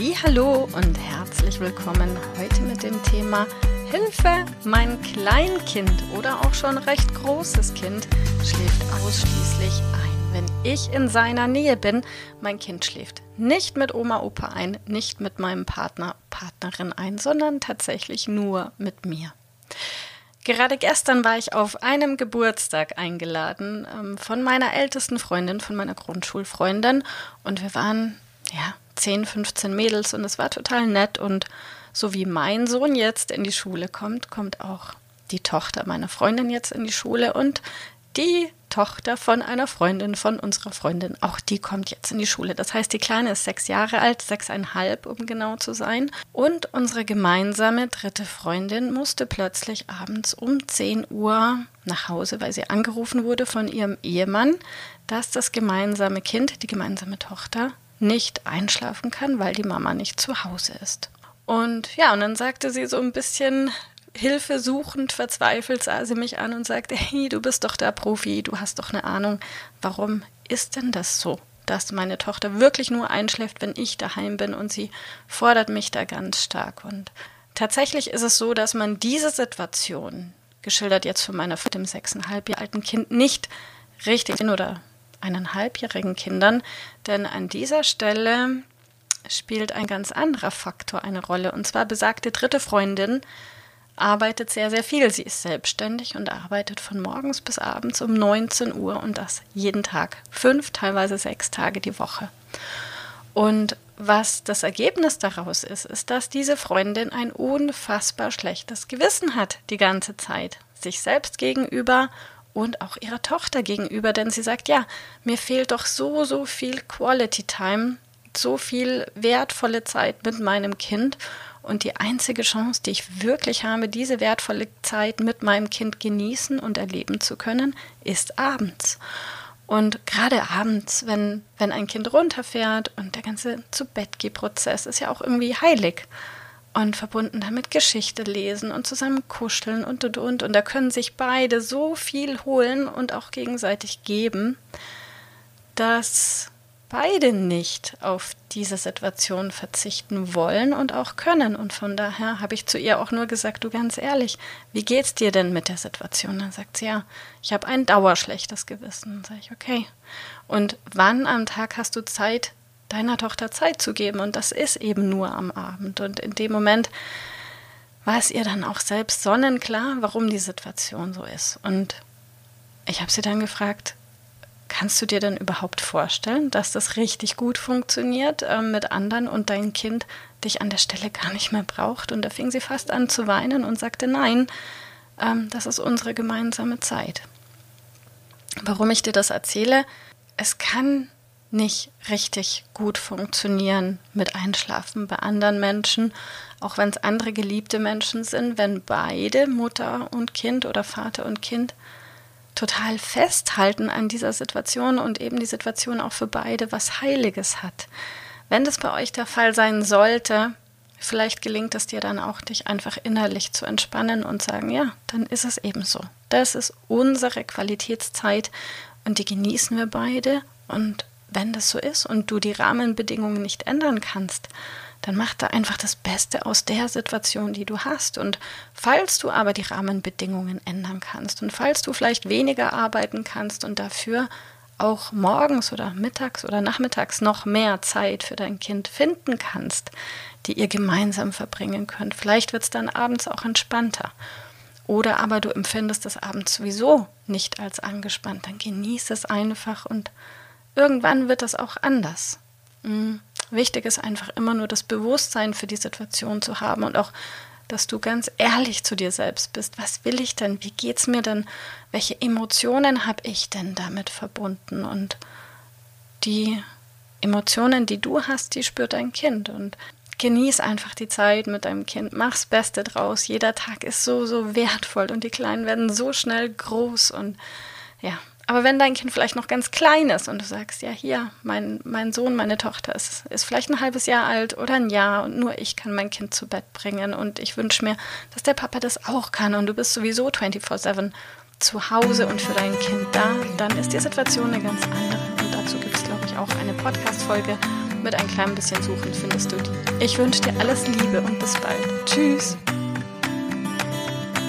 Hallo und herzlich willkommen heute mit dem Thema Hilfe, mein Kleinkind oder auch schon recht großes Kind schläft ausschließlich ein. Wenn ich in seiner Nähe bin, mein Kind schläft nicht mit Oma, Opa ein, nicht mit meinem Partner, Partnerin ein, sondern tatsächlich nur mit mir. Gerade gestern war ich auf einem Geburtstag eingeladen ähm, von meiner ältesten Freundin, von meiner Grundschulfreundin und wir waren ja 10, 15 Mädels und es war total nett. Und so wie mein Sohn jetzt in die Schule kommt, kommt auch die Tochter meiner Freundin jetzt in die Schule und die Tochter von einer Freundin von unserer Freundin, auch die kommt jetzt in die Schule. Das heißt, die Kleine ist sechs Jahre alt, sechseinhalb, um genau zu sein. Und unsere gemeinsame dritte Freundin musste plötzlich abends um 10 Uhr nach Hause, weil sie angerufen wurde von ihrem Ehemann, dass das gemeinsame Kind, die gemeinsame Tochter, nicht einschlafen kann, weil die Mama nicht zu Hause ist. Und ja, und dann sagte sie so ein bisschen hilfesuchend, verzweifelt sah sie mich an und sagte, hey, du bist doch der Profi, du hast doch eine Ahnung, warum ist denn das so? dass meine Tochter wirklich nur einschläft, wenn ich daheim bin und sie fordert mich da ganz stark. Und tatsächlich ist es so, dass man diese Situation, geschildert jetzt von meiner dem sechseinhalb Jahre alten Kind, nicht richtig oder eineinhalbjährigen Kindern, denn an dieser Stelle spielt ein ganz anderer Faktor eine Rolle. Und zwar besagte dritte Freundin arbeitet sehr, sehr viel. Sie ist selbstständig und arbeitet von morgens bis abends um 19 Uhr und das jeden Tag. Fünf, teilweise sechs Tage die Woche. Und was das Ergebnis daraus ist, ist, dass diese Freundin ein unfassbar schlechtes Gewissen hat die ganze Zeit. Sich selbst gegenüber und auch ihrer Tochter gegenüber, denn sie sagt, ja, mir fehlt doch so, so viel Quality Time, so viel wertvolle Zeit mit meinem Kind und die einzige Chance, die ich wirklich habe, diese wertvolle Zeit mit meinem Kind genießen und erleben zu können, ist abends. Und gerade abends, wenn, wenn ein Kind runterfährt und der ganze Zu-Bett-Prozess ist ja auch irgendwie heilig und verbunden damit Geschichte lesen und zusammen kuscheln und und und. Und da können sich beide so viel holen und auch gegenseitig geben, dass beide nicht auf diese Situation verzichten wollen und auch können. Und von daher habe ich zu ihr auch nur gesagt, du ganz ehrlich, wie geht's dir denn mit der Situation? Dann sagt sie, ja, ich habe ein dauerschlechtes Gewissen. Dann sage ich, okay. Und wann am Tag hast du Zeit, deiner Tochter Zeit zu geben. Und das ist eben nur am Abend. Und in dem Moment war es ihr dann auch selbst sonnenklar, warum die Situation so ist. Und ich habe sie dann gefragt, kannst du dir denn überhaupt vorstellen, dass das richtig gut funktioniert äh, mit anderen und dein Kind dich an der Stelle gar nicht mehr braucht? Und da fing sie fast an zu weinen und sagte, nein, ähm, das ist unsere gemeinsame Zeit. Warum ich dir das erzähle, es kann nicht richtig gut funktionieren mit Einschlafen bei anderen Menschen, auch wenn es andere geliebte Menschen sind, wenn beide Mutter und Kind oder Vater und Kind total festhalten an dieser Situation und eben die Situation auch für beide was Heiliges hat. Wenn das bei euch der Fall sein sollte, vielleicht gelingt es dir dann auch, dich einfach innerlich zu entspannen und sagen, ja, dann ist es eben so. Das ist unsere Qualitätszeit und die genießen wir beide und wenn das so ist und du die Rahmenbedingungen nicht ändern kannst, dann mach da einfach das Beste aus der Situation, die du hast. Und falls du aber die Rahmenbedingungen ändern kannst und falls du vielleicht weniger arbeiten kannst und dafür auch morgens oder mittags oder nachmittags noch mehr Zeit für dein Kind finden kannst, die ihr gemeinsam verbringen könnt, vielleicht wird es dann abends auch entspannter. Oder aber du empfindest das abends sowieso nicht als angespannt, dann genieß es einfach und irgendwann wird das auch anders. Mhm. Wichtig ist einfach immer nur das Bewusstsein für die Situation zu haben und auch, dass du ganz ehrlich zu dir selbst bist. Was will ich denn? Wie geht's mir denn? Welche Emotionen habe ich denn damit verbunden? Und die Emotionen, die du hast, die spürt dein Kind und genieß einfach die Zeit mit deinem Kind, mach's Beste draus. Jeder Tag ist so, so wertvoll und die Kleinen werden so schnell groß und ja. Aber wenn dein Kind vielleicht noch ganz klein ist und du sagst, ja, hier, mein, mein Sohn, meine Tochter ist, ist vielleicht ein halbes Jahr alt oder ein Jahr und nur ich kann mein Kind zu Bett bringen und ich wünsche mir, dass der Papa das auch kann und du bist sowieso 24-7 zu Hause und für dein Kind da, dann ist die Situation eine ganz andere. Und dazu gibt es, glaube ich, auch eine Podcast-Folge mit ein klein bisschen Suchen findest du die. Ich wünsche dir alles Liebe und bis bald. Tschüss.